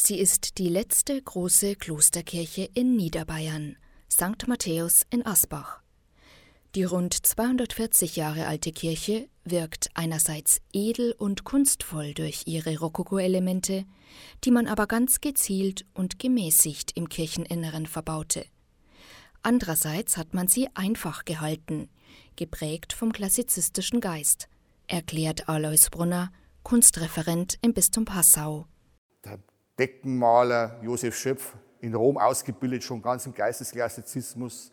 Sie ist die letzte große Klosterkirche in Niederbayern, St. Matthäus in Asbach. Die rund 240 Jahre alte Kirche wirkt einerseits edel und kunstvoll durch ihre Rokoko-Elemente, die man aber ganz gezielt und gemäßigt im Kircheninneren verbaute. Andererseits hat man sie einfach gehalten, geprägt vom klassizistischen Geist, erklärt Alois Brunner, Kunstreferent im Bistum Passau. Deckenmaler Josef Schöpf in Rom ausgebildet, schon ganz im Geistesklassizismus.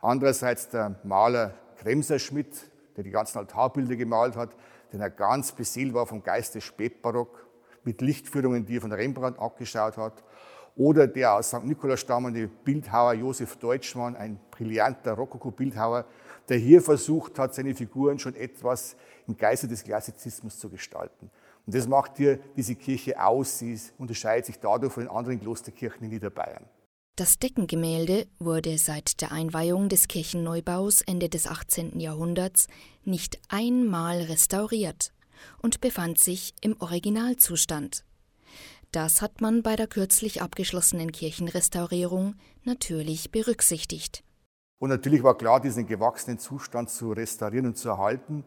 Andererseits der Maler Kremser Schmidt, der die ganzen Altarbilder gemalt hat, den er ganz beseelt war vom Geist des Spätbarock, mit Lichtführungen, die er von Rembrandt abgeschaut hat. Oder der aus St. Nikolaus stammende Bildhauer Josef Deutschmann, ein brillanter Rokoko-Bildhauer, der hier versucht hat, seine Figuren schon etwas im Geiste des Klassizismus zu gestalten. Und das macht hier diese Kirche aus. Sie unterscheidet sich dadurch von den anderen Klosterkirchen in Niederbayern. Das Deckengemälde wurde seit der Einweihung des Kirchenneubaus Ende des 18. Jahrhunderts nicht einmal restauriert und befand sich im Originalzustand. Das hat man bei der kürzlich abgeschlossenen Kirchenrestaurierung natürlich berücksichtigt. Und natürlich war klar, diesen gewachsenen Zustand zu restaurieren und zu erhalten.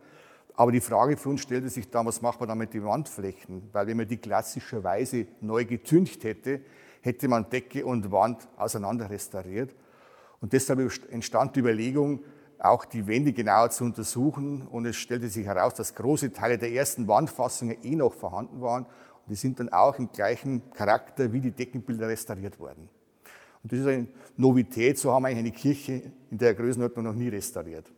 Aber die Frage für uns stellte sich dann, was macht man dann mit den Wandflächen? Weil wenn man die klassischerweise neu getüncht hätte, hätte man Decke und Wand auseinander restauriert. Und deshalb entstand die Überlegung, auch die Wände genauer zu untersuchen. Und es stellte sich heraus, dass große Teile der ersten Wandfassungen eh noch vorhanden waren. Und die sind dann auch im gleichen Charakter wie die Deckenbilder restauriert worden. Und das ist eine Novität, so haben wir eigentlich eine Kirche in der Größenordnung noch nie restauriert.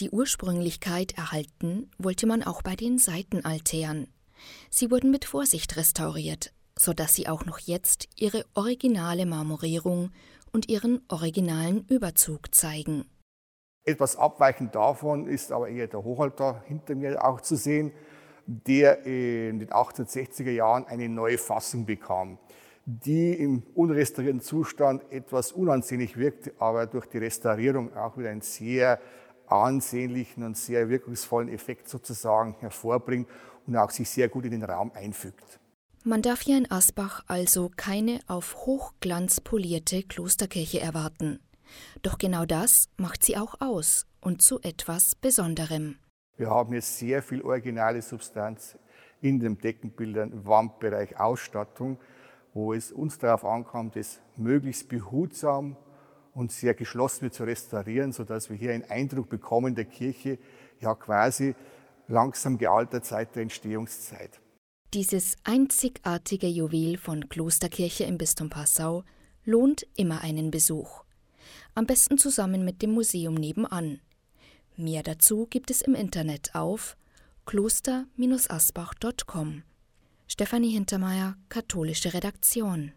Die Ursprünglichkeit erhalten wollte man auch bei den Seitenaltären. Sie wurden mit Vorsicht restauriert, sodass sie auch noch jetzt ihre originale Marmorierung und ihren originalen Überzug zeigen. Etwas abweichend davon ist aber eher der Hochaltar hinter mir auch zu sehen, der in den 1860er Jahren eine neue Fassung bekam, die im unrestaurierten Zustand etwas unansehnlich wirkt, aber durch die Restaurierung auch wieder einen sehr ansehnlichen und sehr wirkungsvollen Effekt sozusagen hervorbringt und auch sich sehr gut in den Raum einfügt. Man darf hier in Asbach also keine auf Hochglanz polierte Klosterkirche erwarten. Doch genau das macht sie auch aus und zu etwas Besonderem. Wir haben hier sehr viel originale Substanz in den Deckenbildern, Wandbereich, Ausstattung, wo es uns darauf ankommt, das möglichst behutsam und sehr geschlossen zu restaurieren, sodass wir hier einen Eindruck bekommen der Kirche, ja quasi langsam gealtert seit der Entstehungszeit. Dieses einzigartige Juwel von Klosterkirche im Bistum Passau lohnt immer einen Besuch. Am besten zusammen mit dem Museum nebenan. Mehr dazu gibt es im Internet auf kloster-asbach.com. Stefanie Hintermeier, Katholische Redaktion.